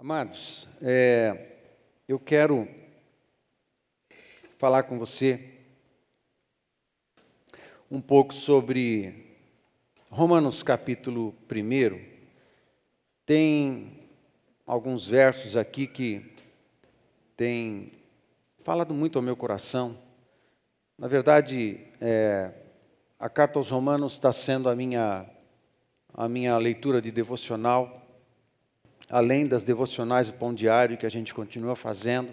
Amados, é, eu quero falar com você um pouco sobre Romanos capítulo 1. Tem alguns versos aqui que têm falado muito ao meu coração. Na verdade, é, a carta aos Romanos está sendo a minha, a minha leitura de devocional além das devocionais do pão diário que a gente continua fazendo,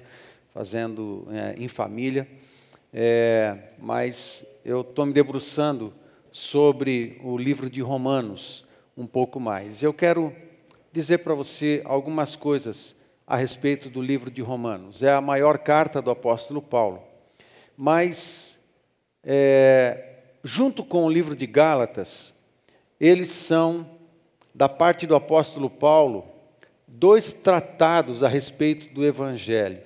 fazendo é, em família, é, mas eu estou me debruçando sobre o livro de Romanos um pouco mais. Eu quero dizer para você algumas coisas a respeito do livro de Romanos. É a maior carta do apóstolo Paulo, mas é, junto com o livro de Gálatas, eles são da parte do apóstolo Paulo dois tratados a respeito do Evangelho.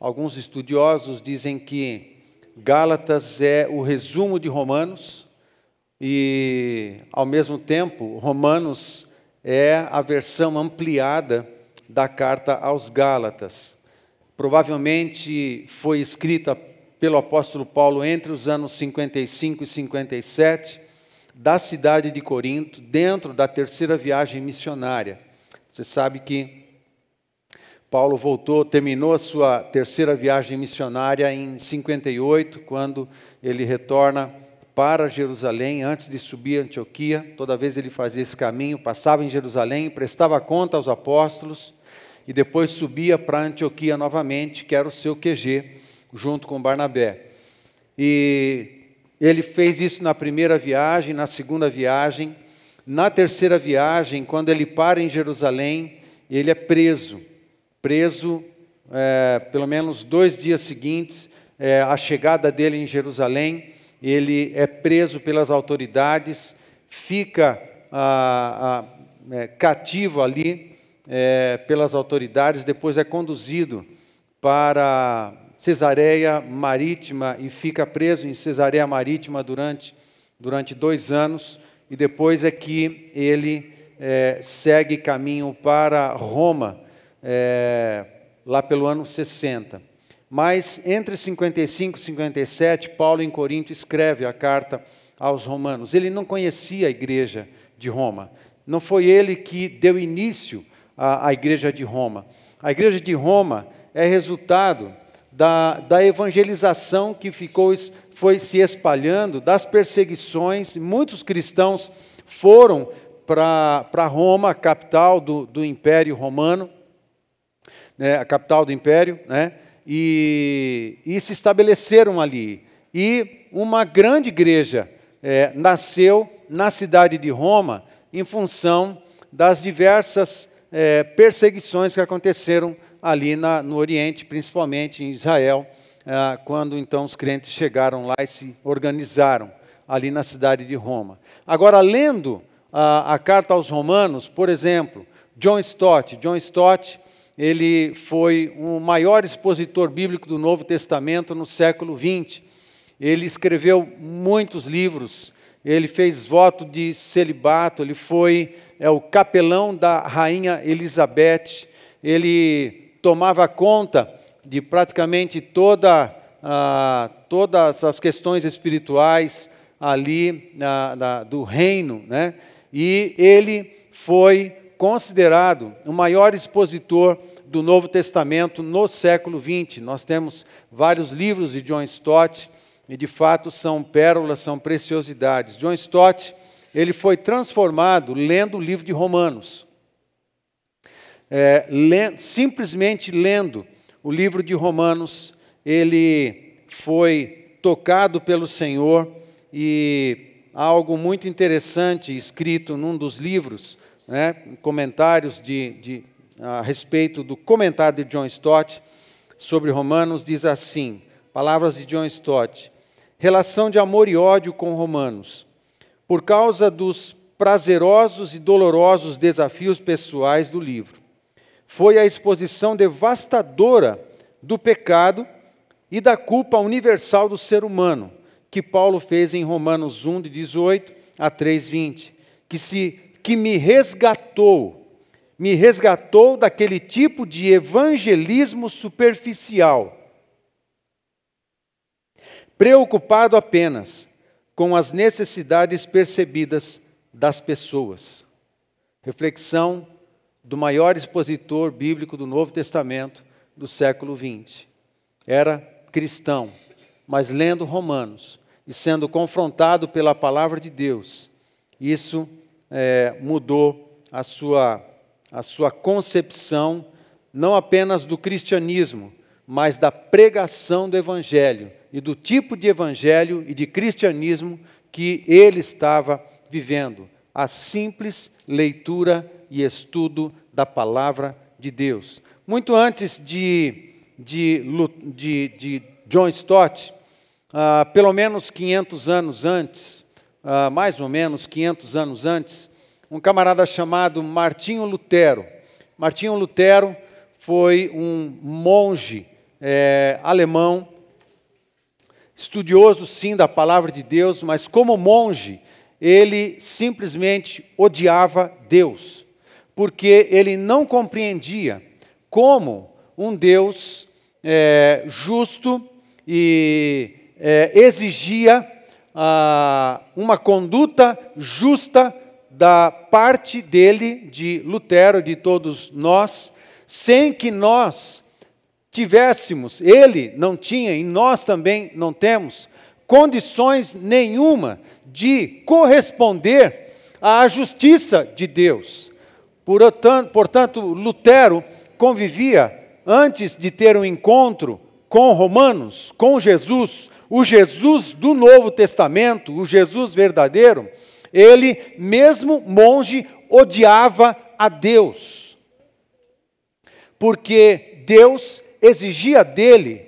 Alguns estudiosos dizem que Gálatas é o resumo de Romanos e, ao mesmo tempo, Romanos é a versão ampliada da carta aos Gálatas. Provavelmente foi escrita pelo apóstolo Paulo entre os anos 55 e 57, da cidade de Corinto, dentro da terceira viagem missionária. Você sabe que Paulo voltou, terminou a sua terceira viagem missionária em 58, quando ele retorna para Jerusalém, antes de subir a Antioquia. Toda vez ele fazia esse caminho, passava em Jerusalém, prestava conta aos apóstolos e depois subia para Antioquia novamente, que era o seu QG, junto com Barnabé. E ele fez isso na primeira viagem, na segunda viagem, na terceira viagem, quando ele para em Jerusalém, ele é preso. Preso é, pelo menos dois dias seguintes é, à chegada dele em Jerusalém. Ele é preso pelas autoridades, fica ah, ah, é, cativo ali é, pelas autoridades, depois é conduzido para Cesareia Marítima e fica preso em Cesareia Marítima durante, durante dois anos e depois é que ele é, segue caminho para Roma, é, lá pelo ano 60. Mas entre 55 e 57, Paulo em Corinto escreve a carta aos romanos. Ele não conhecia a igreja de Roma. Não foi ele que deu início à, à igreja de Roma. A igreja de Roma é resultado da, da evangelização que ficou, foi se espalhando, das perseguições, muitos cristãos foram para Roma, capital do, do Império Romano, né, a capital do Império, né, e, e, se estabeleceram ali. E uma grande igreja é, nasceu na cidade de Roma em função das diversas é, perseguições que aconteceram ali na, no Oriente, principalmente em Israel, ah, quando então os crentes chegaram lá e se organizaram ali na cidade de Roma. Agora, lendo a, a carta aos Romanos, por exemplo, John Stott, John Stott, ele foi o maior expositor bíblico do Novo Testamento no século XX. Ele escreveu muitos livros, ele fez voto de celibato, ele foi é, o capelão da rainha Elizabeth, ele tomava conta de praticamente toda, ah, todas as questões espirituais ali do reino, né? e ele foi considerado o maior expositor do Novo Testamento no século XX. Nós temos vários livros de John Stott, e de fato são pérolas, são preciosidades. John Stott, ele foi transformado lendo o livro de Romanos é, simplesmente lendo o livro de Romanos, ele foi tocado pelo Senhor e algo muito interessante escrito num dos livros, né, comentários de, de, a respeito do comentário de John Stott sobre Romanos, diz assim: palavras de John Stott, relação de amor e ódio com Romanos. Por causa dos prazerosos e dolorosos desafios pessoais do livro foi a exposição devastadora do pecado e da culpa universal do ser humano, que Paulo fez em Romanos 1, de 18 a 3, 20, que, se, que me resgatou, me resgatou daquele tipo de evangelismo superficial, preocupado apenas com as necessidades percebidas das pessoas. Reflexão do maior expositor bíblico do Novo Testamento do século XX. Era cristão, mas lendo Romanos e sendo confrontado pela palavra de Deus, isso é, mudou a sua, a sua concepção, não apenas do cristianismo, mas da pregação do Evangelho e do tipo de Evangelho e de cristianismo que ele estava vivendo. A simples leitura e estudo da palavra de Deus. Muito antes de, de, de, de John Stott, uh, pelo menos 500 anos antes, uh, mais ou menos 500 anos antes, um camarada chamado Martinho Lutero. Martinho Lutero foi um monge é, alemão, estudioso sim da palavra de Deus, mas como monge, ele simplesmente odiava Deus, porque ele não compreendia como um Deus é, justo e é, exigia ah, uma conduta justa da parte dele, de Lutero, de todos nós, sem que nós tivéssemos, ele não tinha e nós também não temos, condições nenhuma de corresponder à justiça de Deus. Portanto, Lutero convivia, antes de ter um encontro com Romanos, com Jesus, o Jesus do Novo Testamento, o Jesus verdadeiro, ele, mesmo monge, odiava a Deus. Porque Deus exigia dele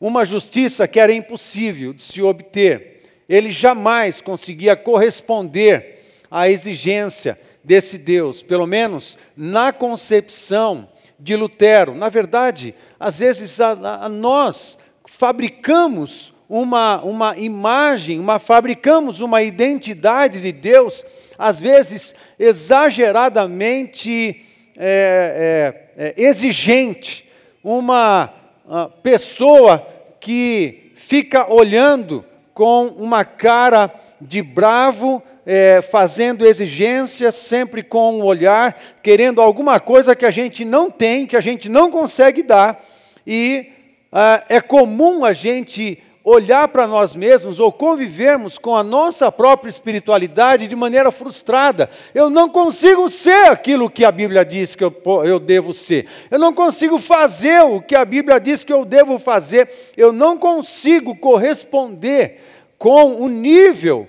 uma justiça que era impossível de se obter. Ele jamais conseguia corresponder à exigência desse Deus, pelo menos na concepção de Lutero. Na verdade, às vezes a, a nós fabricamos uma, uma imagem, uma, fabricamos uma identidade de Deus, às vezes exageradamente é, é, é, exigente, uma pessoa que fica olhando com uma cara de bravo, é, fazendo exigências, sempre com um olhar, querendo alguma coisa que a gente não tem, que a gente não consegue dar, e ah, é comum a gente olhar para nós mesmos ou convivermos com a nossa própria espiritualidade de maneira frustrada. Eu não consigo ser aquilo que a Bíblia diz que eu, eu devo ser. Eu não consigo fazer o que a Bíblia diz que eu devo fazer. Eu não consigo corresponder com o nível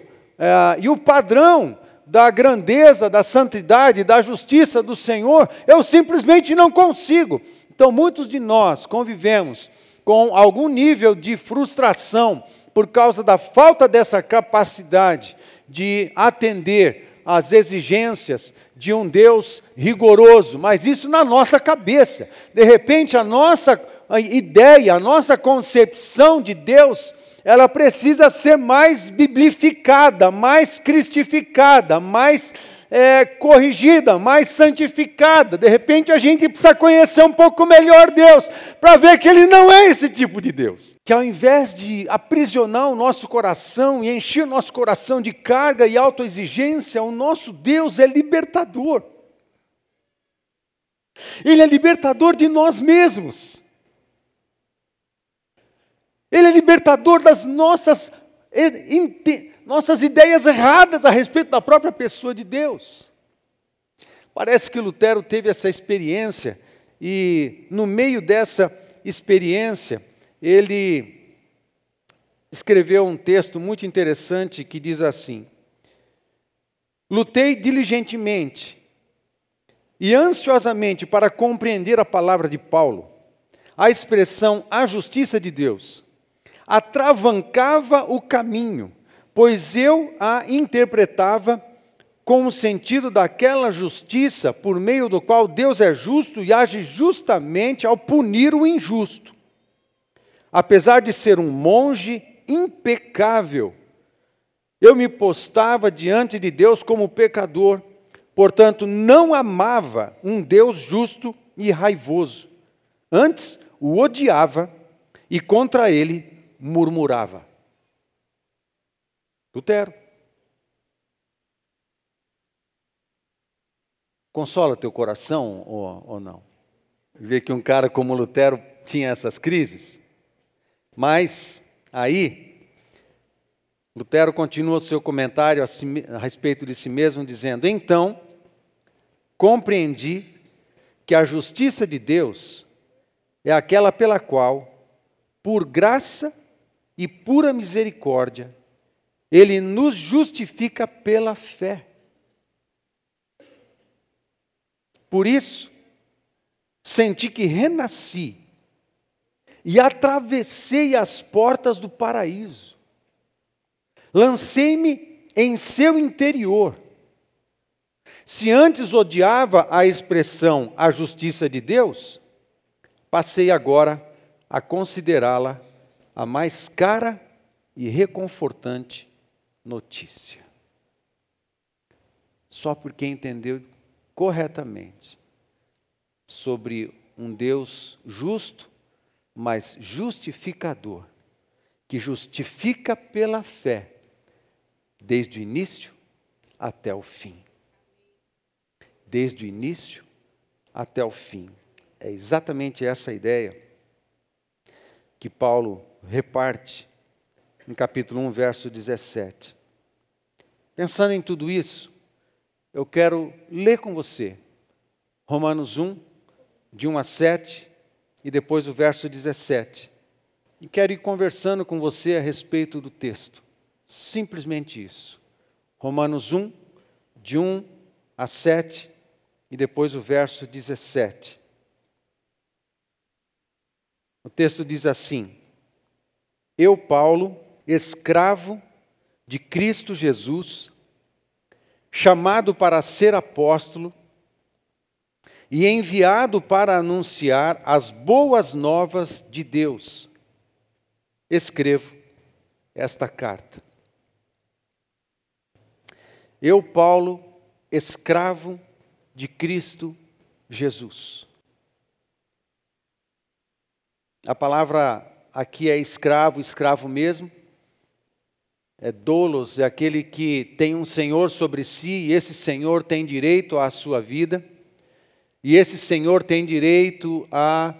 e o padrão da grandeza, da santidade, da justiça do Senhor. Eu simplesmente não consigo. Então, muitos de nós convivemos com algum nível de frustração por causa da falta dessa capacidade de atender às exigências de um Deus rigoroso, mas isso na nossa cabeça. De repente, a nossa ideia, a nossa concepção de Deus, ela precisa ser mais biblificada, mais cristificada, mais é, corrigida, mais santificada. De repente a gente precisa conhecer um pouco melhor Deus, para ver que Ele não é esse tipo de Deus. Que ao invés de aprisionar o nosso coração e encher o nosso coração de carga e autoexigência, o nosso Deus é libertador. Ele é libertador de nós mesmos. Ele é libertador das nossas nossas ideias erradas a respeito da própria pessoa de Deus. Parece que Lutero teve essa experiência e, no meio dessa experiência, ele escreveu um texto muito interessante que diz assim: Lutei diligentemente e ansiosamente para compreender a palavra de Paulo. A expressão a justiça de Deus atravancava o caminho pois eu a interpretava com o sentido daquela justiça por meio do qual Deus é justo e age justamente ao punir o injusto. Apesar de ser um monge impecável, eu me postava diante de Deus como pecador, portanto, não amava um Deus justo e raivoso. Antes, o odiava e contra ele murmurava. Lutero. Consola teu coração ou, ou não? Ver que um cara como Lutero tinha essas crises. Mas aí, Lutero continua o seu comentário a, si, a respeito de si mesmo, dizendo: Então, compreendi que a justiça de Deus é aquela pela qual, por graça e pura misericórdia, Ele nos justifica pela fé. Por isso, senti que renasci e atravessei as portas do paraíso. Lancei-me em seu interior. Se antes odiava a expressão a justiça de Deus, passei agora a considerá-la a mais cara e reconfortante notícia. Só porque entendeu corretamente sobre um Deus justo, mas justificador, que justifica pela fé, desde o início até o fim. Desde o início até o fim. É exatamente essa ideia que Paulo reparte no capítulo 1, verso 17. Pensando em tudo isso, eu quero ler com você Romanos 1, de 1 a 7, e depois o verso 17. E quero ir conversando com você a respeito do texto. Simplesmente isso. Romanos 1, de 1 a 7, e depois o verso 17. O texto diz assim: Eu, Paulo, escravo de Cristo Jesus, chamado para ser apóstolo e enviado para anunciar as boas novas de Deus, escrevo esta carta. Eu, Paulo, escravo de Cristo Jesus. A palavra aqui é escravo, escravo mesmo, é dolos, é aquele que tem um senhor sobre si e esse senhor tem direito à sua vida, e esse senhor tem direito a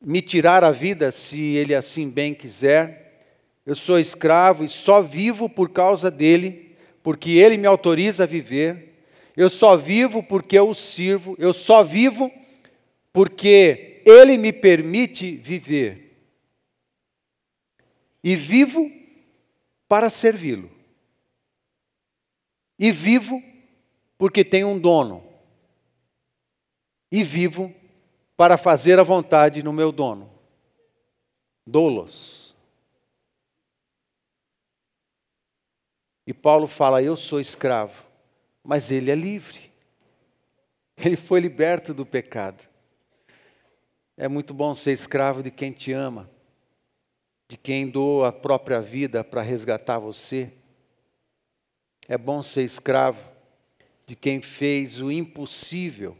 me tirar a vida se ele assim bem quiser. Eu sou escravo e só vivo por causa dele, porque ele me autoriza a viver. Eu só vivo porque eu o sirvo, eu só vivo porque ele me permite viver. E vivo para servi-lo. E vivo porque tenho um dono. E vivo para fazer a vontade no meu dono. Dolos. E Paulo fala: Eu sou escravo, mas ele é livre. Ele foi liberto do pecado. É muito bom ser escravo de quem te ama de quem doa a própria vida para resgatar você. É bom ser escravo de quem fez o impossível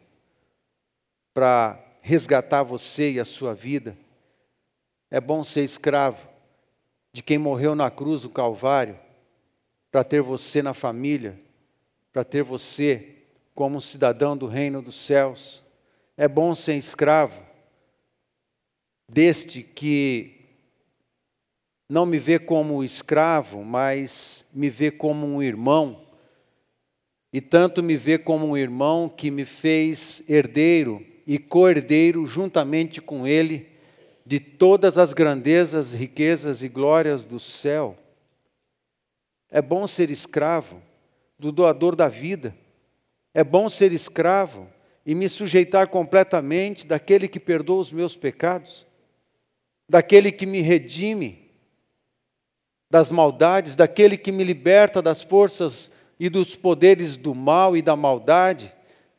para resgatar você e a sua vida. É bom ser escravo de quem morreu na cruz do Calvário para ter você na família, para ter você como cidadão do reino dos céus. É bom ser escravo deste que não me vê como escravo, mas me vê como um irmão. E tanto me vê como um irmão que me fez herdeiro e co-herdeiro juntamente com ele de todas as grandezas, riquezas e glórias do céu. É bom ser escravo do doador da vida. É bom ser escravo e me sujeitar completamente daquele que perdoa os meus pecados, daquele que me redime das maldades, daquele que me liberta das forças e dos poderes do mal e da maldade,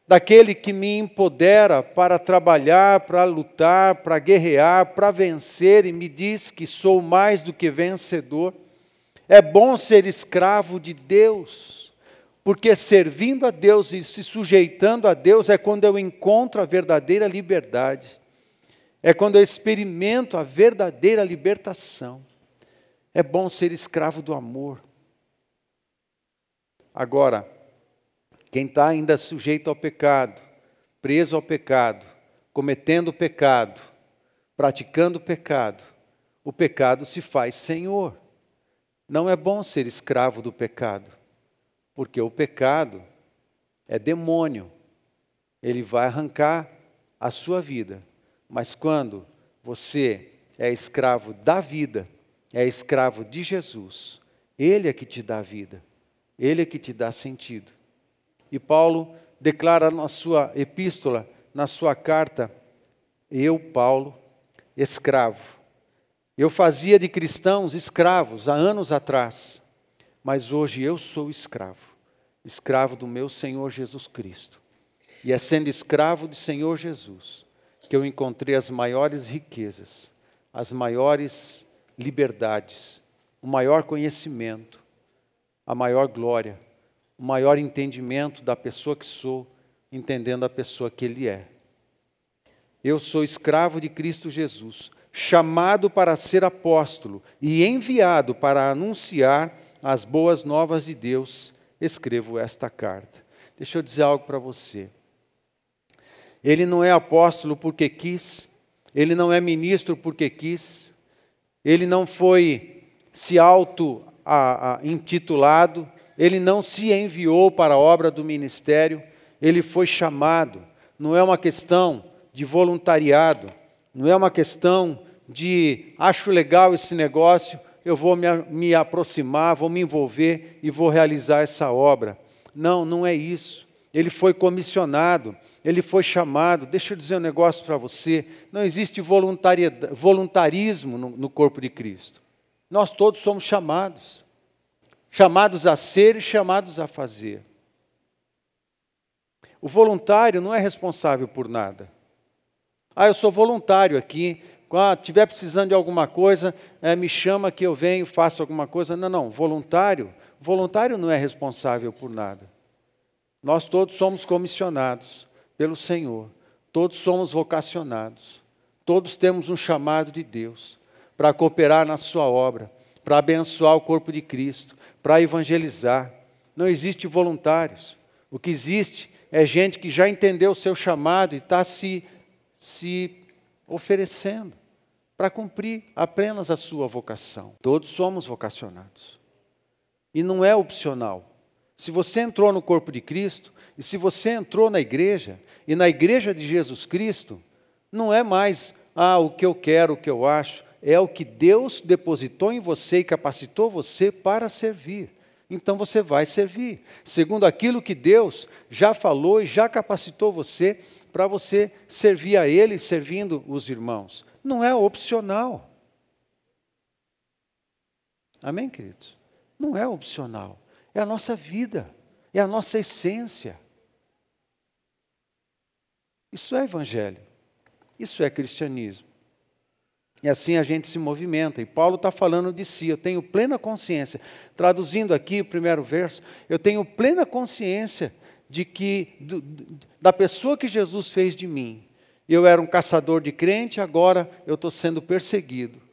daquele que me empodera para trabalhar, para lutar, para guerrear, para vencer e me diz que sou mais do que vencedor. É bom ser escravo de Deus, Porque servindo a Deus e se sujeitando a Deus é quando eu encontro a verdadeira liberdade, é quando eu experimento a verdadeira libertação. É bom ser escravo do amor. Agora, quem está ainda sujeito ao pecado, preso ao pecado, cometendo pecado, praticando pecado, o pecado se faz senhor. Não é bom ser escravo do pecado, porque o pecado é demônio. Ele vai arrancar a sua vida. Mas quando você é escravo da vida, é escravo de Jesus, Ele é que te dá vida, Ele é que te dá sentido. E Paulo declara na sua epístola, na sua carta, eu, Paulo, escravo. Eu fazia de cristãos escravos há anos atrás, mas hoje eu sou escravo, escravo do meu Senhor Jesus Cristo. E é sendo escravo do Senhor Jesus que eu encontrei as maiores riquezas, as maiores liberdades, o maior conhecimento, a maior glória, o maior entendimento da pessoa que sou, entendendo a pessoa que Ele é. Eu sou escravo de Cristo Jesus, chamado para ser apóstolo e enviado para anunciar as boas novas de Deus, escrevo esta carta. Deixa eu dizer algo para você. Ele não é apóstolo porque quis, ele não é ministro porque quis, ele não foi se auto-intitulado, ele não se enviou para a obra do ministério, ele foi chamado. Não é uma questão de voluntariado, não é uma questão de acho legal esse negócio, eu vou me, me aproximar, vou me envolver e vou realizar essa obra. Não, não é isso. Ele foi comissionado, ele foi chamado. Deixa eu dizer um negócio para você: não existe voluntarismo no, no corpo de Cristo. Nós todos somos chamados chamados a ser e chamados a fazer. O voluntário não é responsável por nada. Ah, eu sou voluntário aqui. Quando estiver precisando de alguma coisa, é, me chama que eu venho, faço alguma coisa. Não, não. Voluntário, voluntário não é responsável por nada. Nós todos somos comissionados pelo Senhor. Todos somos vocacionados. Todos temos um chamado de Deus para cooperar na sua obra, para abençoar o corpo de Cristo, para evangelizar. Não existe voluntários. O que existe é gente que já entendeu o seu chamado e está se se oferecendo para cumprir apenas a sua vocação. Todos somos vocacionados. E não é opcional. Se você entrou no corpo de Cristo, e se você entrou na igreja, e na igreja de Jesus Cristo, não é mais, ah, o que eu quero, o que eu acho, é o que Deus depositou em você e capacitou você para servir. Então você vai servir, segundo aquilo que Deus já falou e já capacitou você para você servir a Ele servindo os irmãos. Não é opcional. Amém, queridos? Não é opcional. É a nossa vida, é a nossa essência. Isso é evangelho. Isso é cristianismo. E assim a gente se movimenta. E Paulo está falando de si. Eu tenho plena consciência. Traduzindo aqui o primeiro verso, eu tenho plena consciência de que do, da pessoa que Jesus fez de mim. Eu era um caçador de crente, agora eu estou sendo perseguido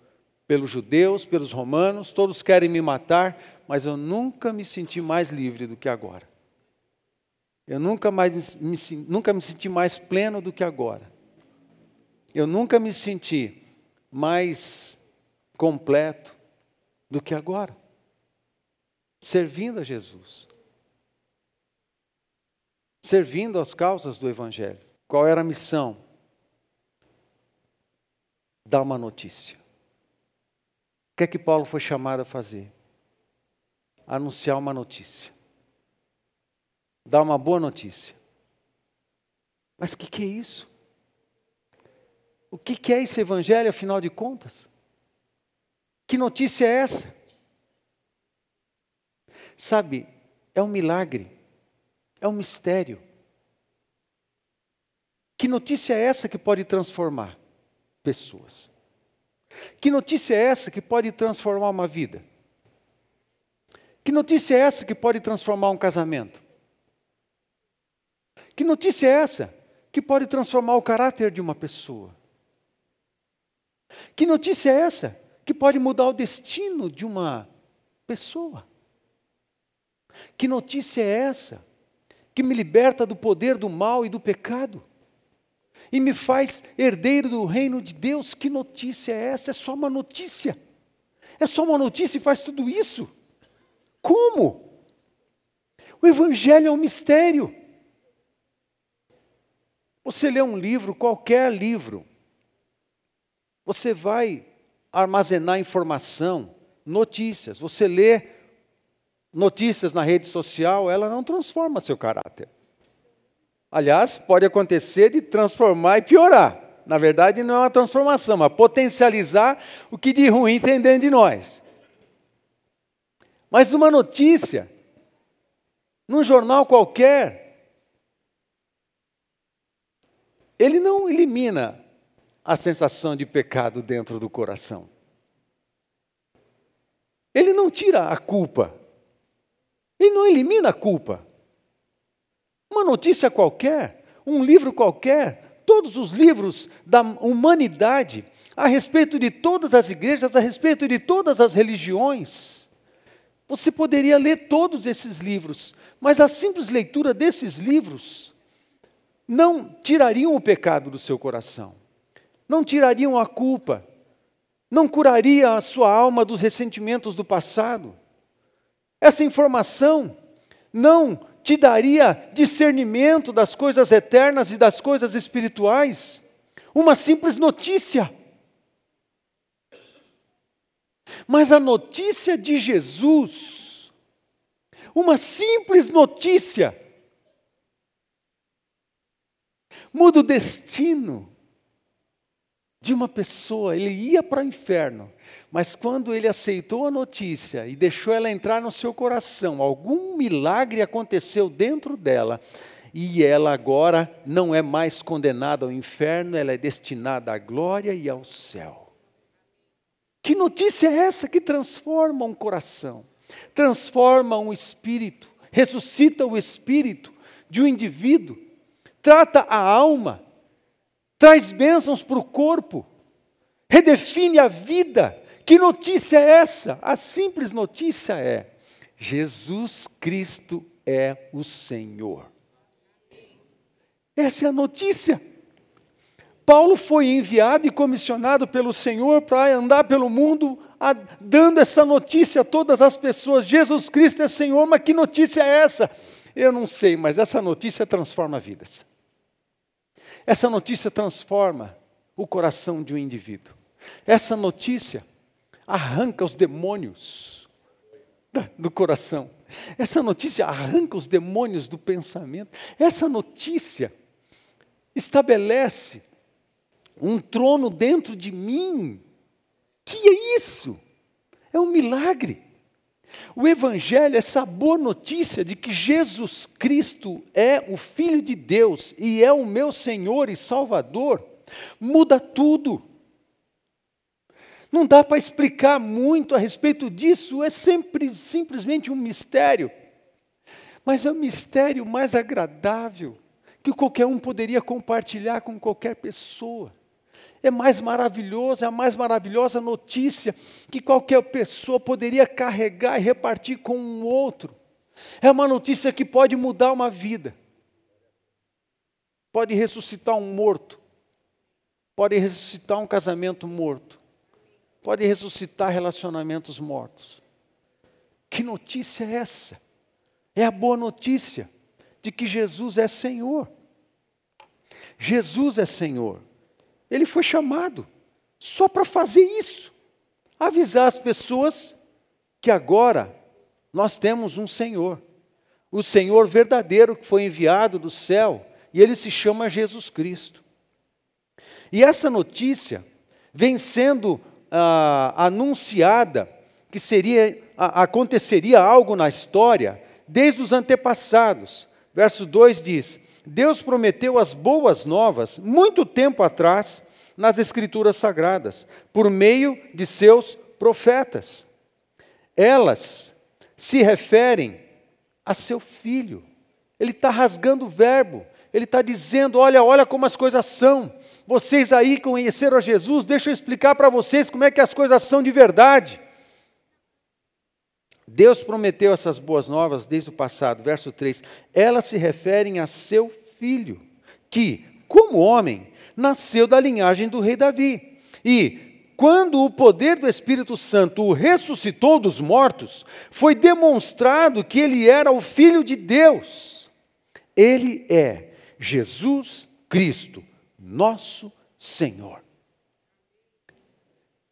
pelos judeus, pelos romanos, todos querem me matar, mas eu nunca me senti mais livre do que agora. Eu nunca, mais me, nunca me senti mais pleno do que agora. Eu nunca me senti mais completo do que agora, servindo a Jesus servindo às causas do Evangelho. Qual era a missão? Dar uma notícia. Que é que Paulo foi chamado a fazer? Anunciar uma notícia. Dar uma boa notícia. Mas o que, é isso? O que é esse evangelho, afinal de contas? Que notícia é essa? Sabe, é um milagre é um mistério. Que notícia é essa que pode transformar pessoas? Que notícia é essa que pode transformar uma vida? Que notícia é essa que pode transformar um casamento? Que notícia é essa que pode transformar o caráter de uma pessoa? Que notícia é essa que pode mudar o destino de uma pessoa? Que notícia é essa que me liberta do poder do mal e do pecado? E me faz herdeiro do reino de Deus? Que notícia é essa? É só uma notícia. É só uma notícia e faz tudo isso? Como? O Evangelho é um mistério. Você lê um livro, qualquer livro, você vai armazenar informação, notícias. Você lê notícias na rede social, ela não transforma seu caráter. Aliás, pode acontecer de transformar e piorar. Na verdade, não é uma transformação, mas potencializar o que de ruim tem dentro de nós. Mas uma notícia, num jornal qualquer, ele não elimina a sensação de pecado dentro do coração. Ele não tira a culpa. Ele não elimina a culpa. Uma notícia qualquer, um livro qualquer, todos os livros da humanidade, a respeito de todas as igrejas, a respeito de todas as religiões. Você poderia ler todos esses livros, mas a simples leitura desses livros não tirariam o pecado do seu coração não tirariam a culpa, não curaria a sua alma dos ressentimentos do passado. Essa informação não te daria discernimento das coisas eternas e das coisas espirituais. Uma simples notícia. Mas a notícia de Jesus, uma simples notícia, muda o destino de uma pessoa, ele ia para o inferno, mas quando ele aceitou a notícia e deixou ela entrar no seu coração, algum milagre aconteceu dentro dela, e ela agora não é mais condenada ao inferno, ela é destinada à glória e ao céu. Que notícia é essa que transforma um coração, transforma um espírito, ressuscita o espírito de um indivíduo, trata a alma, traz bênçãos para o corpo, redefine a vida. Que notícia é essa? A simples notícia é: Jesus Cristo é o Senhor. Essa é a notícia. Paulo foi enviado e comissionado pelo Senhor para andar pelo mundo a, dando essa notícia a todas as pessoas: Jesus Cristo é Senhor, mas que notícia é essa? Eu não sei, mas essa notícia transforma vidas. Essa notícia transforma o coração de um indivíduo. Essa notícia arranca os demônios do coração. Essa notícia arranca os demônios do pensamento. Essa notícia estabelece um trono dentro de mim. Que é isso? É um milagre. O Evangelho, essa boa notícia de que Jesus Cristo é o Filho de Deus e é o meu Senhor e Salvador, muda tudo. Não dá para explicar muito a respeito disso, é sempre simplesmente um mistério. Mas é um mistério mais agradável que qualquer um poderia compartilhar com qualquer pessoa é mais maravilhoso, é a mais maravilhosa notícia que qualquer pessoa poderia carregar e repartir com um outro. É uma notícia que pode mudar uma vida, pode ressuscitar um morto, pode ressuscitar um casamento morto, pode ressuscitar relacionamentos mortos. Que notícia é essa? É a boa notícia de que Jesus é Senhor. Jesus é Senhor. Ele foi chamado só para fazer isso avisar as pessoas que agora nós temos um Senhor, o Senhor verdadeiro que foi enviado do céu, e ele se chama Jesus Cristo. E essa notícia vem sendo ah, anunciada que seria aconteceria algo na história desde os antepassados. Verso 2 diz: Deus prometeu as boas novas muito tempo atrás nas Escrituras Sagradas, por meio de seus profetas. Elas se referem a seu filho. Ele está rasgando o verbo, ele está dizendo: olha, olha como as coisas são. Vocês aí conheceram a Jesus, deixa eu explicar para vocês como é que as coisas são de verdade. Deus prometeu essas boas novas desde o passado, verso 3. Elas se referem a seu filho, que, como homem, nasceu da linhagem do rei Davi. E, quando o poder do Espírito Santo o ressuscitou dos mortos, foi demonstrado que ele era o filho de Deus. Ele é Jesus Cristo, nosso Senhor.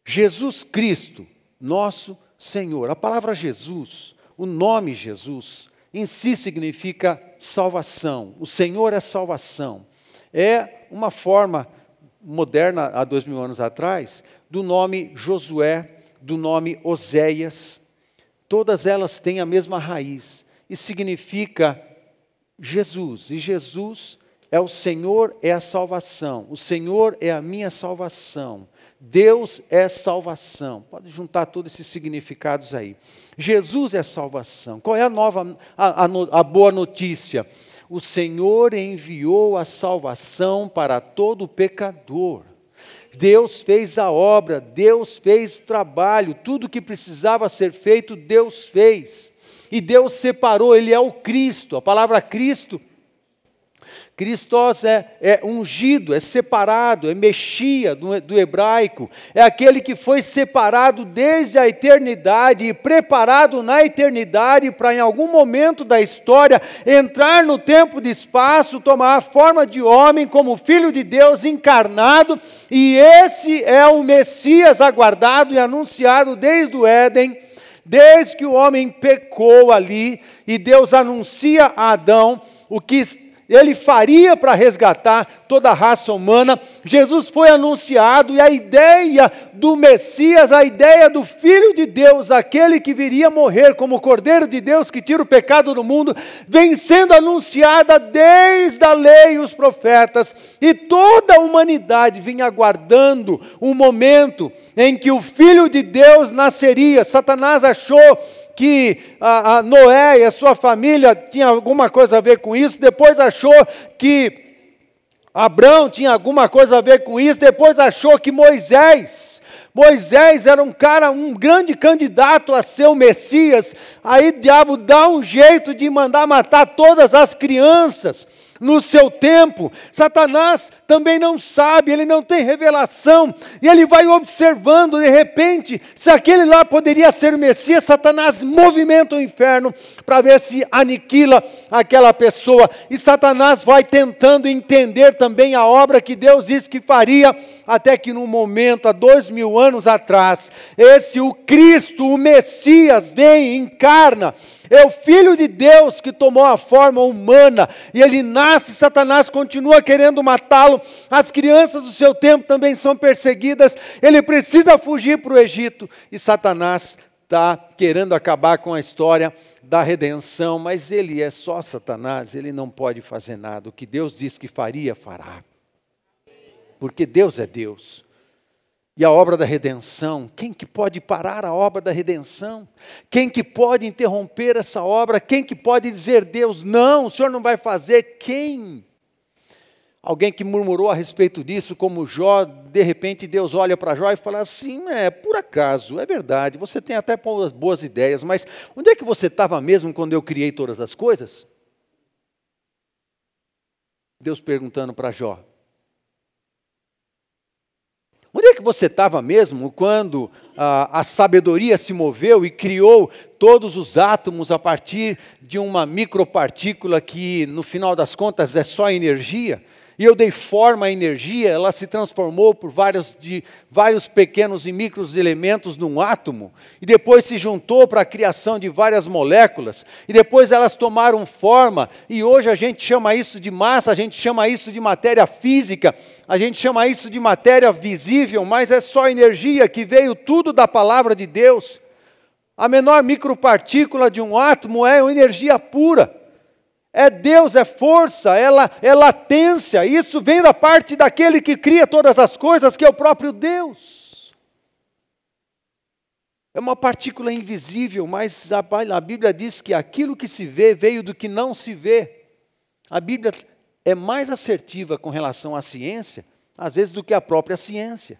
Jesus Cristo, nosso Senhor. A palavra Jesus, o nome Jesus, em si significa salvação. O Senhor é salvação. É uma forma moderna, há dois mil anos atrás, do nome Josué, do nome Oséias. Todas elas têm a mesma raiz e significa Jesus. E Jesus é o Senhor, é a salvação. O Senhor é a minha salvação. Deus é salvação. Pode juntar todos esses significados aí. Jesus é salvação. Qual é a nova, a, a, a boa notícia? O Senhor enviou a salvação para todo pecador. Deus fez a obra, Deus fez trabalho, tudo que precisava ser feito, Deus fez. E Deus separou, Ele é o Cristo. A palavra Cristo Cristos é, é, ungido, é separado, é mexia do, do hebraico, é aquele que foi separado desde a eternidade e preparado na eternidade para, em algum momento da história, entrar no tempo de espaço, tomar a forma de homem como filho de Deus encarnado, e esse é o Messias aguardado e anunciado desde o Éden. Desde que o homem pecou ali, e Deus anuncia a Adão o que ele faria para resgatar toda a raça humana. Jesus foi anunciado e a ideia do Messias, a ideia do Filho de Deus, aquele que viria morrer como Cordeiro de Deus que tira o pecado do mundo, vem sendo anunciada desde a lei e os profetas, e toda a humanidade vinha aguardando o um momento em que o Filho de Deus nasceria. Satanás achou que a, a Noé e a sua família tinha alguma coisa a ver com isso, depois achou que Abraão tinha alguma coisa a ver com isso, depois achou que Moisés, Moisés era um cara, um grande candidato a ser o Messias. Aí o diabo dá um jeito de mandar matar todas as crianças no seu tempo. Satanás também não sabe, ele não tem revelação, e ele vai observando, de repente, se aquele lá poderia ser o Messias, Satanás movimenta o inferno para ver se aniquila aquela pessoa, e Satanás vai tentando entender também a obra que Deus disse que faria, até que num momento, há dois mil anos atrás, esse o Cristo, o Messias, vem, encarna, é o Filho de Deus que tomou a forma humana e ele nasce, Satanás continua querendo matá-lo. As crianças do seu tempo também são perseguidas. Ele precisa fugir para o Egito e Satanás está querendo acabar com a história da redenção, mas ele é só Satanás, ele não pode fazer nada. O que Deus disse que faria, fará. Porque Deus é Deus e a obra da redenção. Quem que pode parar a obra da redenção? Quem que pode interromper essa obra? Quem que pode dizer Deus, não, o Senhor não vai fazer? Quem? Alguém que murmurou a respeito disso, como Jó, de repente Deus olha para Jó e fala assim: é, por acaso, é verdade, você tem até boas ideias, mas onde é que você estava mesmo quando eu criei todas as coisas? Deus perguntando para Jó: Onde é que você estava mesmo quando a, a sabedoria se moveu e criou todos os átomos a partir de uma micropartícula que, no final das contas, é só energia? E eu dei forma à energia, ela se transformou por vários, de, vários pequenos e micros elementos num átomo, e depois se juntou para a criação de várias moléculas, e depois elas tomaram forma, e hoje a gente chama isso de massa, a gente chama isso de matéria física, a gente chama isso de matéria visível, mas é só energia que veio tudo da palavra de Deus. A menor micropartícula de um átomo é energia pura. É Deus, é força, é, la, é latência. Isso vem da parte daquele que cria todas as coisas, que é o próprio Deus. É uma partícula invisível, mas a, Bíblia diz que aquilo que se vê veio do que não se vê. A Bíblia é mais assertiva com relação à ciência, às vezes, do que a própria ciência.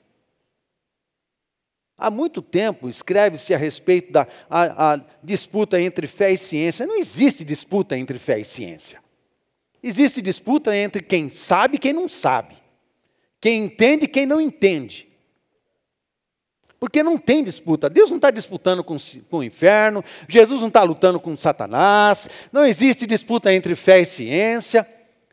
Há muito tempo escreve-se a respeito da a, a disputa entre fé e ciência. Não existe disputa entre fé e ciência. Existe disputa entre quem sabe e quem não sabe. Quem entende e quem não entende. Porque não tem disputa. Deus não está disputando com, com o inferno, Jesus não está lutando com Satanás, não existe disputa entre fé e ciência.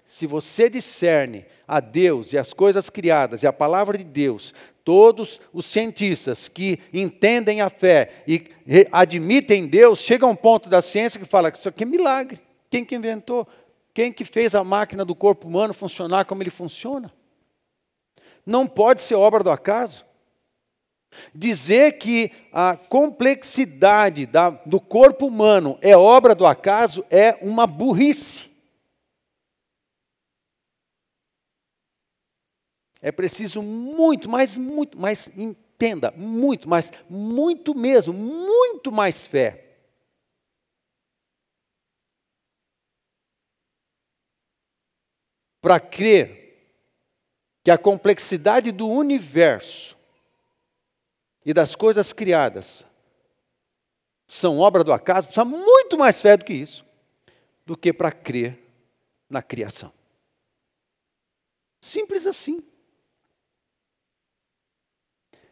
Se você discerne a Deus e as coisas criadas e a palavra de Deus todos os cientistas que entendem a fé e admitem Deus, chegam a um ponto da ciência que fala que isso aqui é milagre. Quem que inventou? Quem que fez a máquina do corpo humano funcionar como ele funciona? Não pode ser obra do acaso. Dizer que a complexidade da, do corpo humano é obra do acaso é uma burrice. É preciso muito, mas muito, mas entenda, muito, mas muito mesmo, muito mais fé. Para crer que a complexidade do universo e das coisas criadas são obra do acaso, precisa muito mais fé do que isso, do que para crer na criação. Simples assim.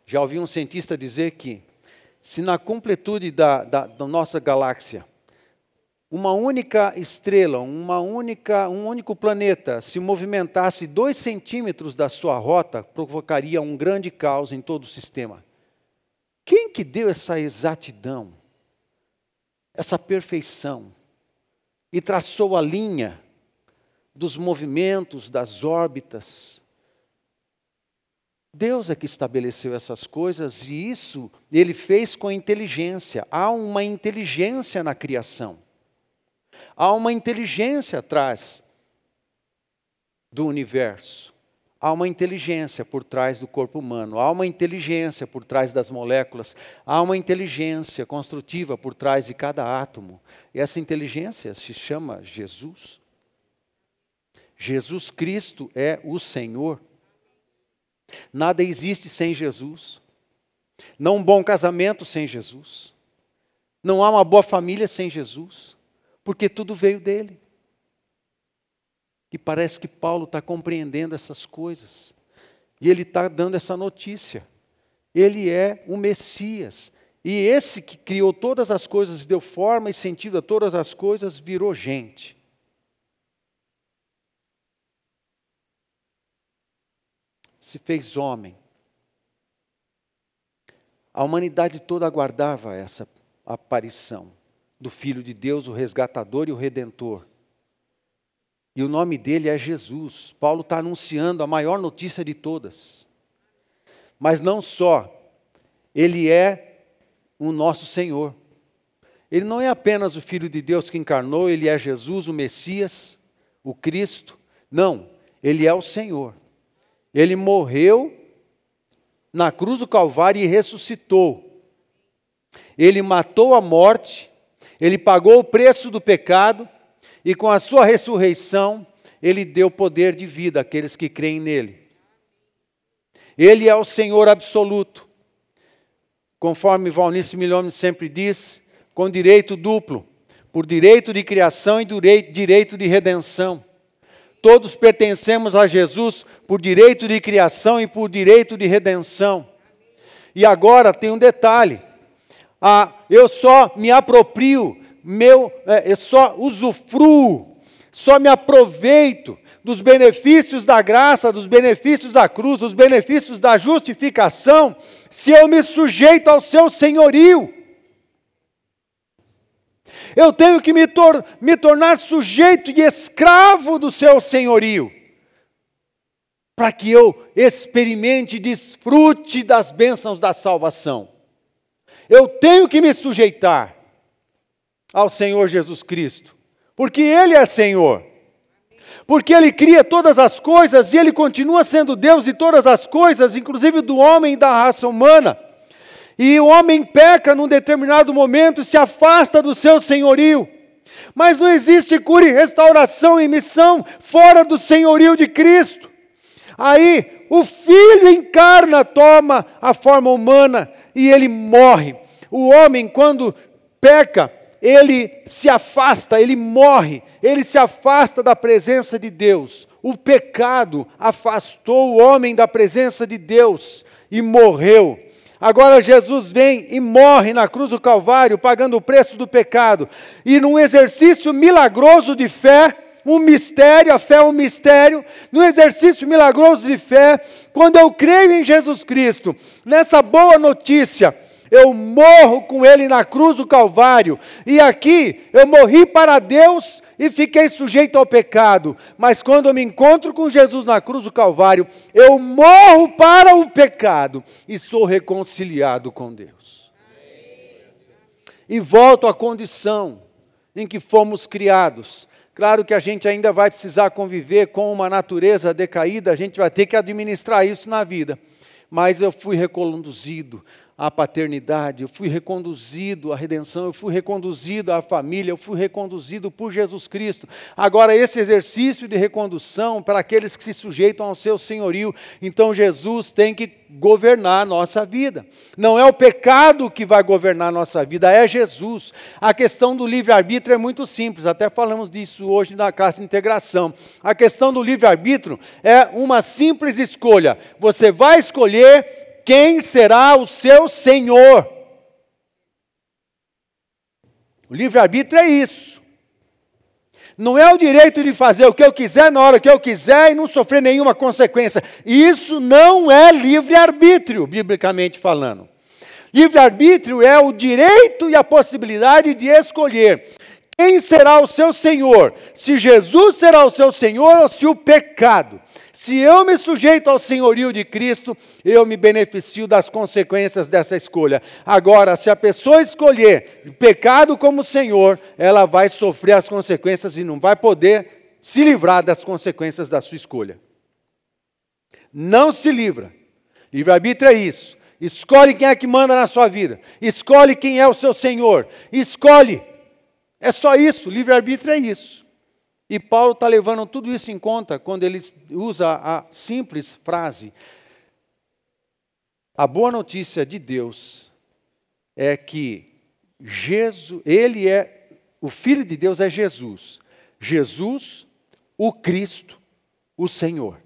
Já ouvi um cientista dizer que, se na completude da, da, da nossa galáxia, uma única estrela, uma única, um único planeta se movimentasse dois centímetros da sua rota, provocaria um grande caos em todo o sistema. Quem que deu essa exatidão, essa perfeição, e traçou a linha dos movimentos, das órbitas, Deus é que estabeleceu essas coisas e isso ele fez com inteligência. Há uma inteligência na criação. Há uma inteligência atrás do universo. Há uma inteligência por trás do corpo humano, há uma inteligência por trás das moléculas, há uma inteligência construtiva por trás de cada átomo. E essa inteligência se chama Jesus. Jesus Cristo é o Senhor. Nada existe sem Jesus. Não um bom casamento sem Jesus. Não há uma boa família sem Jesus. Porque tudo veio dele. E parece que Paulo está compreendendo essas coisas. E ele está dando essa notícia. Ele é o Messias. E esse que criou todas as coisas, deu forma e sentido a todas as coisas, virou gente. Se fez homem. A humanidade toda aguardava essa aparição do Filho de Deus, o resgatador e o redentor. E o nome dele é Jesus. Paulo está anunciando a maior notícia de todas. Mas não só, ele é o nosso Senhor. Ele não é apenas o Filho de Deus que encarnou, ele é Jesus, o Messias, o Cristo. Não, ele é o Senhor. Ele morreu na cruz do Calvário e ressuscitou. Ele matou a morte, ele pagou o preço do pecado e com a sua ressurreição, ele deu poder de vida àqueles que creem nele. Ele é o Senhor absoluto. Conforme Valnice Milhomem sempre diz, com direito duplo, por direito de criação e direito de redenção. Todos pertencemos a Jesus por direito de criação e por direito de redenção. E agora tem um detalhe: ah, eu só me aproprio, meu, é, eu só usufruo, só me aproveito dos benefícios da graça, dos benefícios da cruz, dos benefícios da justificação, se eu me sujeito ao seu senhorio. Eu tenho que me, tor me tornar sujeito e escravo do seu senhorio, para que eu experimente e desfrute das bênçãos da salvação. Eu tenho que me sujeitar ao Senhor Jesus Cristo, porque Ele é Senhor. Porque Ele cria todas as coisas e Ele continua sendo Deus de todas as coisas, inclusive do homem e da raça humana. E o homem peca num determinado momento se afasta do seu senhorio. Mas não existe cura e restauração e missão fora do senhorio de Cristo. Aí o filho encarna, toma a forma humana e ele morre. O homem, quando peca, ele se afasta, ele morre, ele se afasta da presença de Deus. O pecado afastou o homem da presença de Deus e morreu. Agora Jesus vem e morre na cruz do Calvário, pagando o preço do pecado. E num exercício milagroso de fé, um mistério, a fé é um mistério, no exercício milagroso de fé, quando eu creio em Jesus Cristo, nessa boa notícia, eu morro com Ele na cruz do Calvário, e aqui eu morri para Deus e fiquei sujeito ao pecado, mas quando eu me encontro com Jesus na cruz do Calvário, eu morro para o pecado e sou reconciliado com Deus. E volto à condição em que fomos criados. Claro que a gente ainda vai precisar conviver com uma natureza decaída, a gente vai ter que administrar isso na vida. Mas eu fui reconduzido à paternidade, eu fui reconduzido à redenção, eu fui reconduzido à família, eu fui reconduzido por Jesus Cristo. Agora, esse exercício de recondução para aqueles que se sujeitam ao seu senhorio, então Jesus tem que governar a nossa vida. Não é o pecado que vai governar a nossa vida, é Jesus. A questão do livre-arbítrio é muito simples, até falamos disso hoje na classe de integração. A questão do livre-arbítrio é uma simples escolha. Você vai escolher quem será o seu senhor. O livre-arbítrio é isso. Não é o direito de fazer o que eu quiser na hora que eu quiser e não sofrer nenhuma consequência. Isso não é livre-arbítrio, biblicamente falando. Livre-arbítrio é o direito e a possibilidade de escolher quem será o seu Senhor, se Jesus será o seu Senhor ou se o pecado. Se eu me sujeito ao senhorio de Cristo, eu me beneficio das consequências dessa escolha. Agora, se a pessoa escolher pecado como Senhor, ela vai sofrer as consequências e não vai poder se livrar das consequências da sua escolha. Não se livra. Livre-arbítrio é isso. Escolhe quem é que manda na sua vida. Escolhe quem é o seu Senhor. Escolhe. É só isso. Livre-arbítrio é isso. E Paulo está levando tudo isso em conta quando ele usa a simples frase: a boa notícia de Deus é que Jesus, ele é, o Filho de Deus é Jesus. Jesus, o Cristo, o Senhor.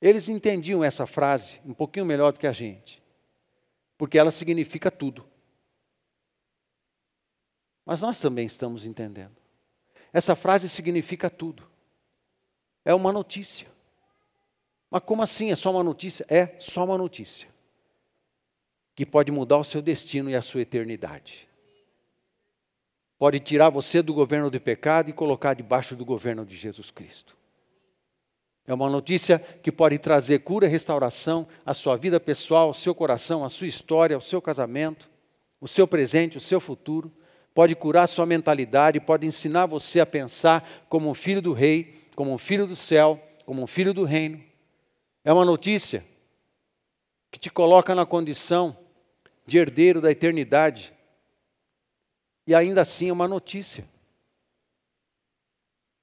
Eles entendiam essa frase um pouquinho melhor do que a gente, porque ela significa tudo. Mas nós também estamos entendendo. Essa frase significa tudo. É uma notícia. Mas como assim? É só uma notícia? É só uma notícia. Que pode mudar o seu destino e a sua eternidade. Pode tirar você do governo do pecado e colocar debaixo do governo de Jesus Cristo. É uma notícia que pode trazer cura e restauração à sua vida pessoal, ao seu coração, à sua história, ao seu casamento, o seu presente, o seu futuro pode curar sua mentalidade, pode ensinar você a pensar como um filho do rei, como um filho do céu, como um filho do reino. É uma notícia que te coloca na condição de herdeiro da eternidade. E ainda assim é uma notícia.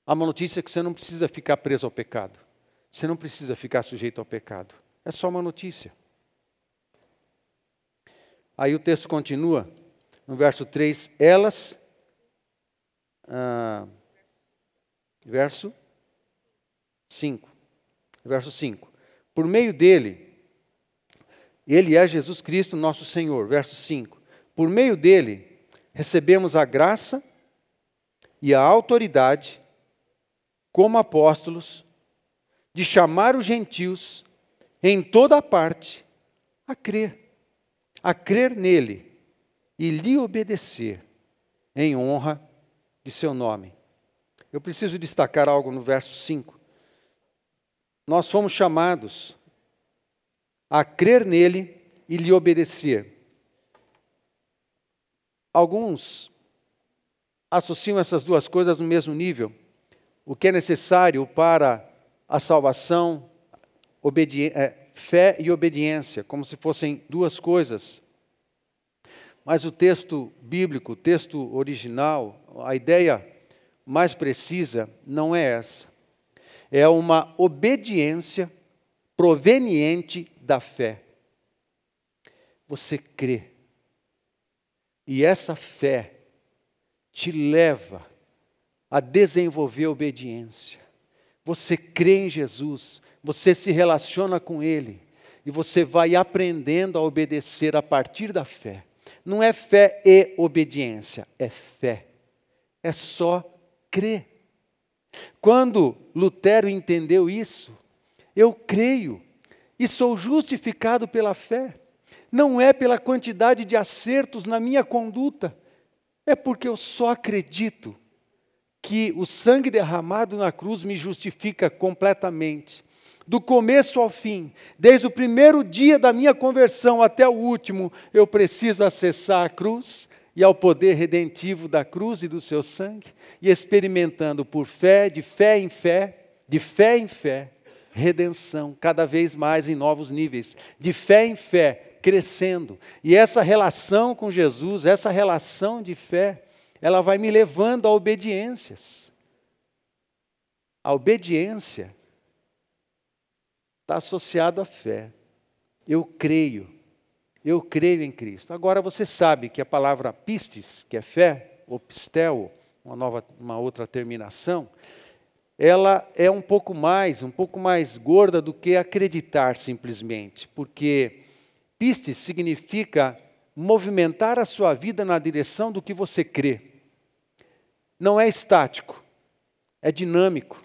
É uma notícia que você não precisa ficar preso ao pecado. Você não precisa ficar sujeito ao pecado. É só uma notícia. Aí o texto continua no verso 3, elas, ah, verso 5, verso 5, por meio dele, ele é Jesus Cristo, nosso Senhor, verso 5, por meio dele, recebemos a graça e a autoridade, como apóstolos, de chamar os gentios em toda parte a crer, a crer nele e lhe obedecer em honra de seu nome. Eu preciso destacar algo no verso 5. Nós fomos chamados a crer nele e lhe obedecer. Alguns associam essas duas coisas no mesmo nível. O que é necessário para a salvação, é, fé e obediência, como se fossem duas coisas. Mas o texto bíblico, o texto original, a ideia mais precisa não é essa. É uma obediência proveniente da fé. Você crê. E essa fé te leva a desenvolver obediência. Você crê em Jesus, você se relaciona com Ele e você vai aprendendo a obedecer a partir da fé. Não é fé e obediência, é fé. É só crer. Quando Lutero entendeu isso, eu creio e sou justificado pela fé. Não é pela quantidade de acertos na minha conduta, é porque eu só acredito que o sangue derramado na cruz me justifica completamente. Do começo ao fim, desde o primeiro dia da minha conversão até o último, eu preciso acessar a cruz e ao poder redentivo da cruz e do seu sangue, e experimentando por fé, de fé em fé, de fé em fé, redenção, cada vez mais em novos níveis, de fé em fé, crescendo. E essa relação com Jesus, essa relação de fé, ela vai me levando a obediências. A obediência está associada à fé. Eu creio, eu creio em Cristo. Agora você sabe que a palavra pistes, que é fé, ou pistel, uma, nova, uma outra terminação, ela é um pouco mais, um pouco mais gorda do que acreditar simplesmente, porque pistes significa movimentar a sua vida na direção do que você crê não é estático, é dinâmico.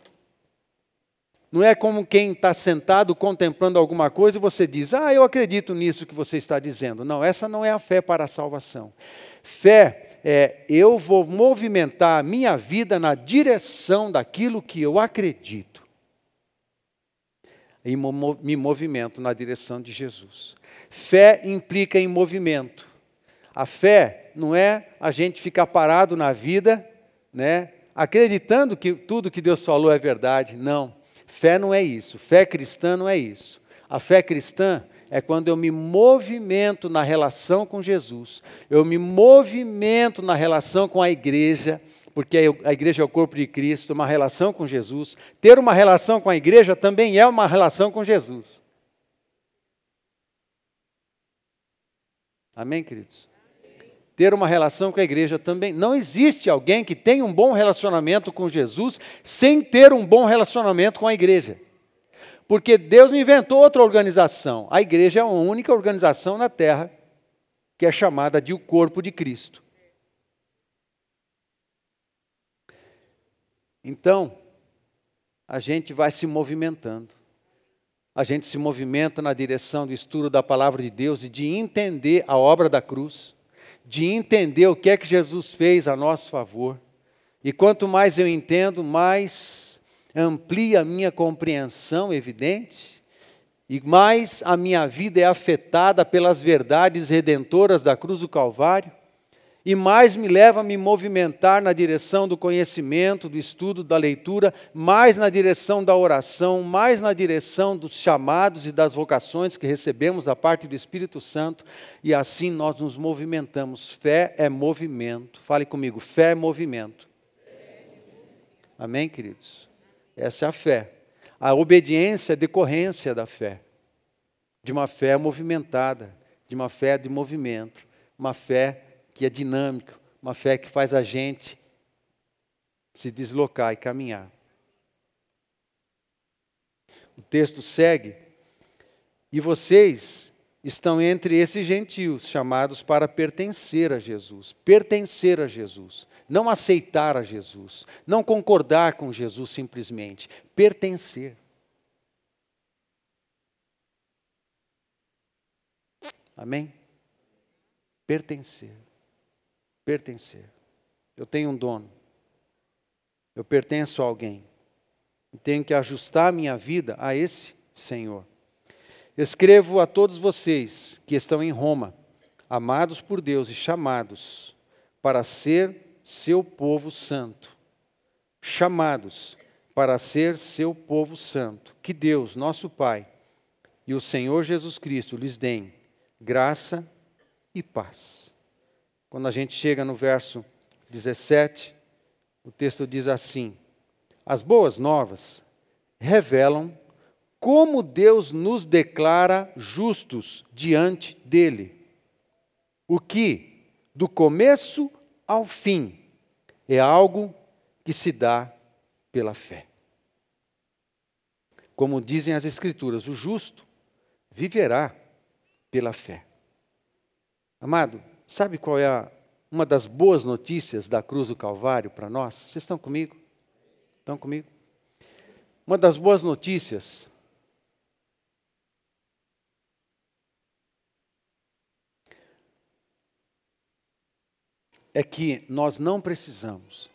Não é como quem está sentado contemplando alguma coisa e você diz, ah, eu acredito nisso que você está dizendo. Não, essa não é a fé para a salvação. Fé é eu vou movimentar a minha vida na direção daquilo que eu acredito. E me movimento na direção de Jesus. Fé implica em movimento. A fé não é a gente ficar parado na vida né, acreditando que tudo que Deus falou é verdade. Não. Fé não é isso. Fé cristã não é isso. A fé cristã é quando eu me movimento na relação com Jesus, eu me movimento na relação com a igreja, porque a igreja é o corpo de Cristo, uma relação com Jesus. Ter uma relação com a igreja também é uma relação com Jesus. Amém, queridos? Ter uma relação com a igreja também. Não existe alguém que tenha um bom relacionamento com Jesus sem ter um bom relacionamento com a igreja. Porque Deus inventou outra organização. A igreja é a única organização na terra que é chamada de o corpo de Cristo. Então, a gente vai se movimentando. A gente se movimenta na direção do estudo da palavra de Deus e de entender a obra da cruz de entender o que é que Jesus fez a nosso favor. E quanto mais eu entendo, mais amplia a minha compreensão evidente, e mais a minha vida é afetada pelas verdades redentoras da cruz do Calvário e mais me leva a me movimentar na direção do conhecimento, do estudo, da leitura, mais na direção da oração, mais na direção dos chamados e das vocações que recebemos da parte do Espírito Santo, e assim nós nos movimentamos. Fé é movimento. Fale comigo, fé é movimento. Amém, queridos? Essa é a fé. A obediência é decorrência da fé, de uma fé movimentada, de uma fé de movimento, uma fé que é dinâmico, uma fé que faz a gente se deslocar e caminhar. O texto segue. E vocês estão entre esses gentios chamados para pertencer a Jesus, pertencer a Jesus, não aceitar a Jesus, não concordar com Jesus simplesmente, pertencer. Amém? Pertencer pertencer. Eu tenho um dono. Eu pertenço a alguém. E tenho que ajustar minha vida a esse Senhor. Escrevo a todos vocês que estão em Roma, amados por Deus e chamados para ser seu povo santo. Chamados para ser seu povo santo. Que Deus, nosso Pai, e o Senhor Jesus Cristo lhes deem graça e paz. Quando a gente chega no verso 17, o texto diz assim: As boas novas revelam como Deus nos declara justos diante dele. O que, do começo ao fim, é algo que se dá pela fé. Como dizem as Escrituras, o justo viverá pela fé. Amado, sabe qual é a, uma das boas notícias da cruz do Calvário para nós? Vocês estão comigo? Estão comigo? Uma das boas notícias é que nós não precisamos,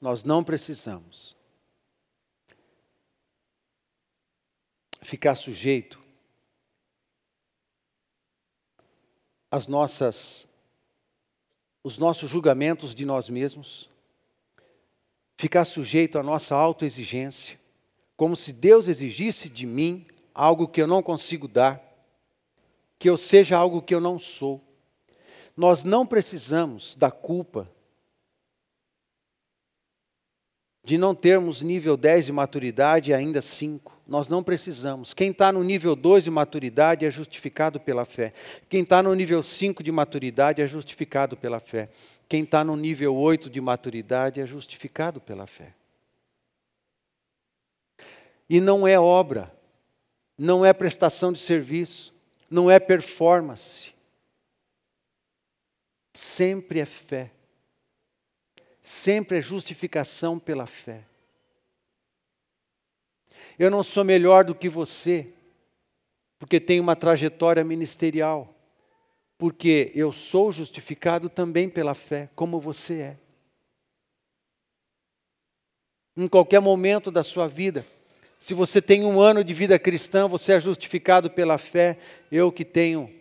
nós não precisamos ficar sujeito às nossas os nossos julgamentos de nós mesmos, ficar sujeito à nossa autoexigência, como se Deus exigisse de mim algo que eu não consigo dar, que eu seja algo que eu não sou. Nós não precisamos da culpa de não termos nível 10 de maturidade e ainda 5. Nós não precisamos. Quem está no nível 2 de maturidade é justificado pela fé. Quem está no nível 5 de maturidade é justificado pela fé. Quem está no nível 8 de maturidade é justificado pela fé. E não é obra, não é prestação de serviço, não é performance, sempre é fé, sempre é justificação pela fé. Eu não sou melhor do que você, porque tenho uma trajetória ministerial, porque eu sou justificado também pela fé, como você é. Em qualquer momento da sua vida, se você tem um ano de vida cristã, você é justificado pela fé. Eu que tenho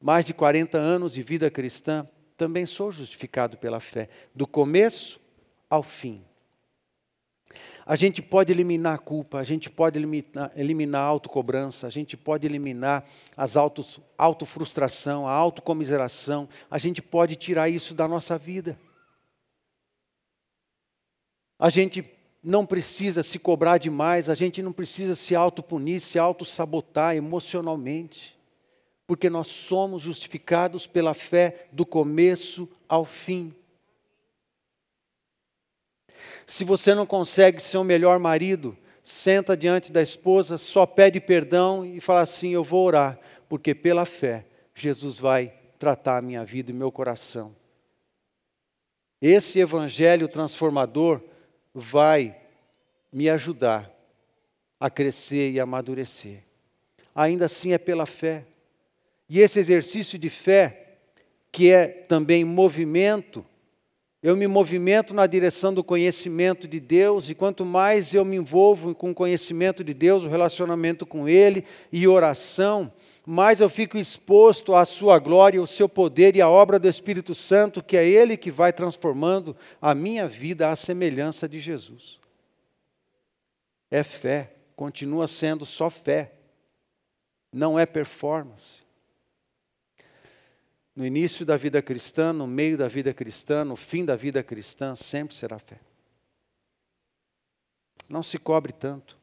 mais de 40 anos de vida cristã, também sou justificado pela fé, do começo ao fim. A gente pode eliminar a culpa, a gente pode eliminar, eliminar a autocobrança, a gente pode eliminar as autos, autofrustração, a autocomiseração, a gente pode tirar isso da nossa vida. A gente não precisa se cobrar demais, a gente não precisa se autopunir, se autossabotar emocionalmente porque nós somos justificados pela fé do começo ao fim. Se você não consegue ser o melhor marido, senta diante da esposa, só pede perdão e fala assim: Eu vou orar, porque pela fé Jesus vai tratar a minha vida e meu coração. Esse evangelho transformador vai me ajudar a crescer e amadurecer. Ainda assim é pela fé. E esse exercício de fé, que é também movimento, eu me movimento na direção do conhecimento de Deus, e quanto mais eu me envolvo com o conhecimento de Deus, o relacionamento com Ele e oração, mais eu fico exposto à Sua glória, o seu poder e à obra do Espírito Santo, que é Ele que vai transformando a minha vida à semelhança de Jesus. É fé, continua sendo só fé, não é performance no início da vida cristã, no meio da vida cristã, no fim da vida cristã, sempre será fé. Não se cobre tanto.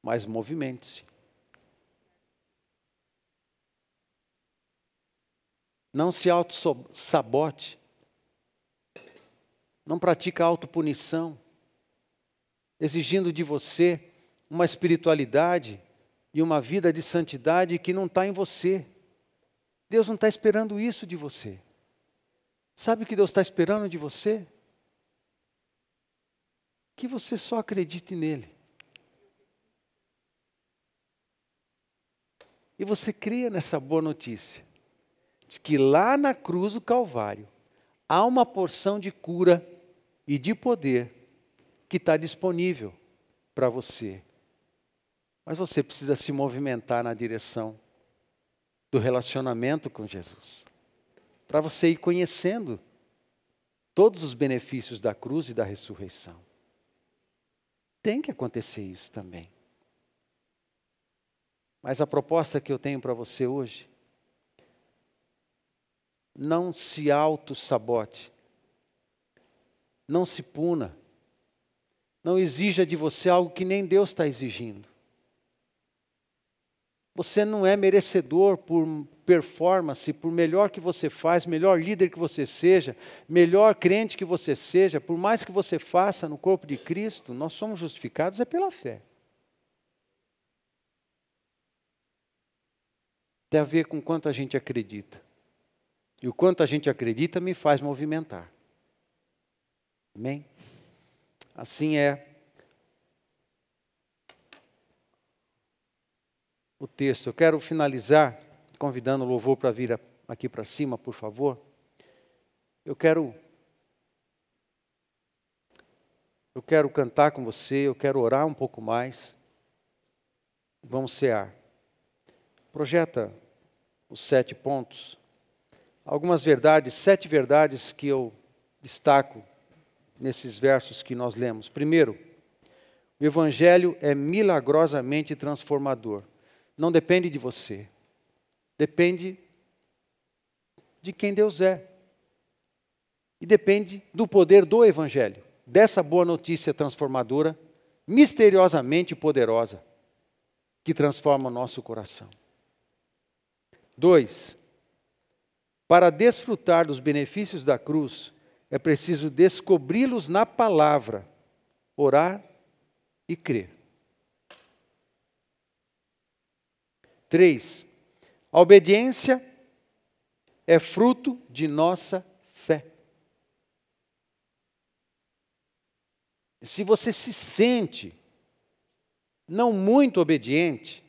Mas movimente-se. Não se auto-sabote. Não pratica autopunição, exigindo de você uma espiritualidade e uma vida de santidade que não está em você. Deus não está esperando isso de você. Sabe o que Deus está esperando de você? Que você só acredite nele. E você cria nessa boa notícia. Diz que lá na cruz do Calvário há uma porção de cura e de poder que está disponível para você. Mas você precisa se movimentar na direção do relacionamento com Jesus. Para você ir conhecendo todos os benefícios da cruz e da ressurreição. Tem que acontecer isso também. Mas a proposta que eu tenho para você hoje, não se auto-sabote, não se puna, não exija de você algo que nem Deus está exigindo. Você não é merecedor por performance, por melhor que você faz, melhor líder que você seja, melhor crente que você seja, por mais que você faça no corpo de Cristo, nós somos justificados é pela fé. Tem a ver com quanto a gente acredita. E o quanto a gente acredita me faz movimentar. Amém? Assim é o texto. Eu quero finalizar convidando o louvor para vir aqui para cima, por favor. Eu quero eu quero cantar com você, eu quero orar um pouco mais. Vamos cear. Projeta os sete pontos. Algumas verdades, sete verdades que eu destaco nesses versos que nós lemos. Primeiro, o Evangelho é milagrosamente transformador. Não depende de você. Depende de quem Deus é. E depende do poder do Evangelho, dessa boa notícia transformadora, misteriosamente poderosa, que transforma o nosso coração. Dois, para desfrutar dos benefícios da cruz, é preciso descobri-los na palavra, orar e crer. Três, a obediência é fruto de nossa fé. Se você se sente não muito obediente,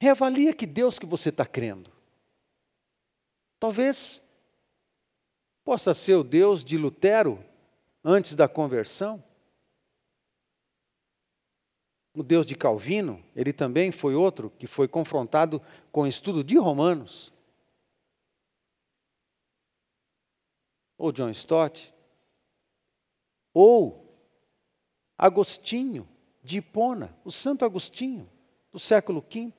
reavalia que Deus que você está crendo. Talvez possa ser o Deus de Lutero antes da conversão. O Deus de Calvino, ele também foi outro que foi confrontado com o estudo de Romanos. Ou John Stott. Ou Agostinho de Hipona, o Santo Agostinho, do século V.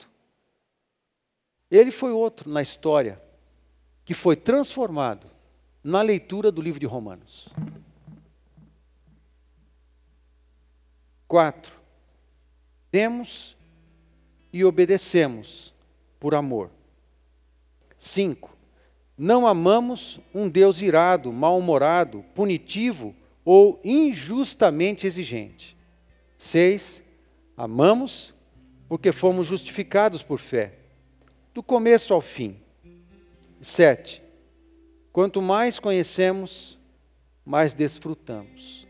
Ele foi outro na história que foi transformado na leitura do livro de Romanos. Quatro, temos e obedecemos por amor. 5. Não amamos um Deus irado, mal-humorado, punitivo ou injustamente exigente. 6. Amamos porque fomos justificados por fé, do começo ao fim. 7. Quanto mais conhecemos, mais desfrutamos,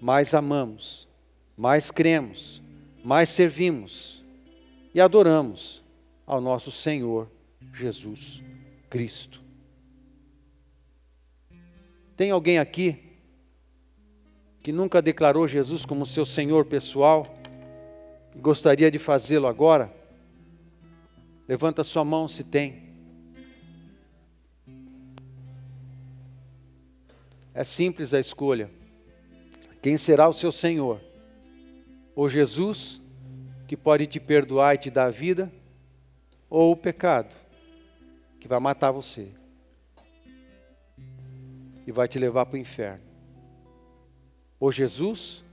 mais amamos, mais cremos mais servimos e adoramos ao nosso Senhor Jesus Cristo. Tem alguém aqui que nunca declarou Jesus como seu Senhor pessoal e gostaria de fazê-lo agora? Levanta sua mão se tem. É simples a escolha. Quem será o seu Senhor? Ou Jesus, que pode te perdoar e te dar vida, ou o pecado, que vai matar você e vai te levar para o inferno. Ou Jesus,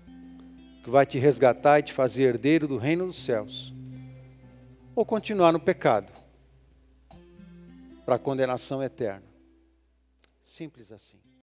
que vai te resgatar e te fazer herdeiro do reino dos céus, ou continuar no pecado, para a condenação eterna. Simples assim.